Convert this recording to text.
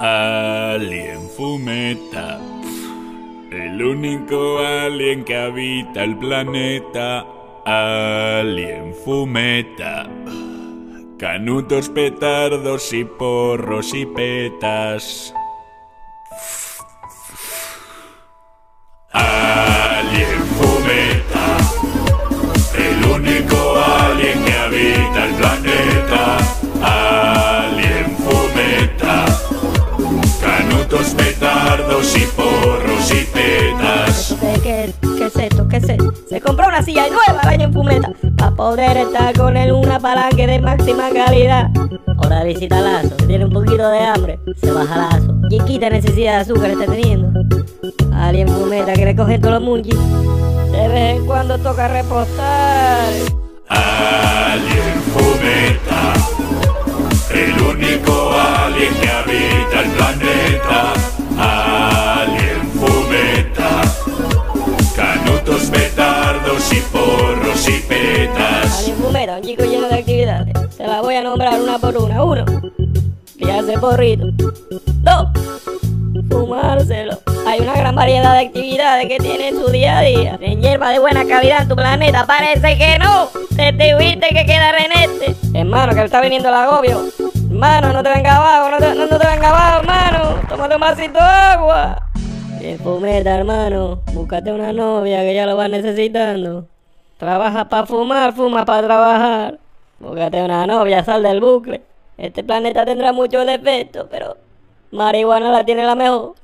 Alien Fumeta. El único alien que habita el planeta. Alien Fumeta. Canutos, petardos y porros y petas. Es esto? ¿Qué es? Se compró una silla nueva año en Fumeta para poder estar con él una palanque de máxima calidad. Hora de visita Lazo, que tiene un poquito de hambre, se baja Lazo. Y quita necesidad de azúcar está teniendo. Alguien Fumeta que le todos los munchies. De vez en cuando toca repostar. Alien un chico lleno de actividades. Se la voy a nombrar una por una. Uno, criarse porrito. Dos, fumárselo. Hay una gran variedad de actividades que tiene en su día a día. En hierba de buena calidad en tu planeta, parece que no. Te tuviste que quedar en este. Hermano, que está viniendo el agobio. Hermano, no te venga abajo, no te, no, no te venga abajo, hermano. Tómate un vasito de agua. Bien, fumeta, hermano. Búscate una novia que ya lo vas necesitando. Trabaja para fumar, fuma para trabajar. Búscate una novia, sal del bucle. Este planeta tendrá muchos defectos, pero marihuana la tiene la mejor.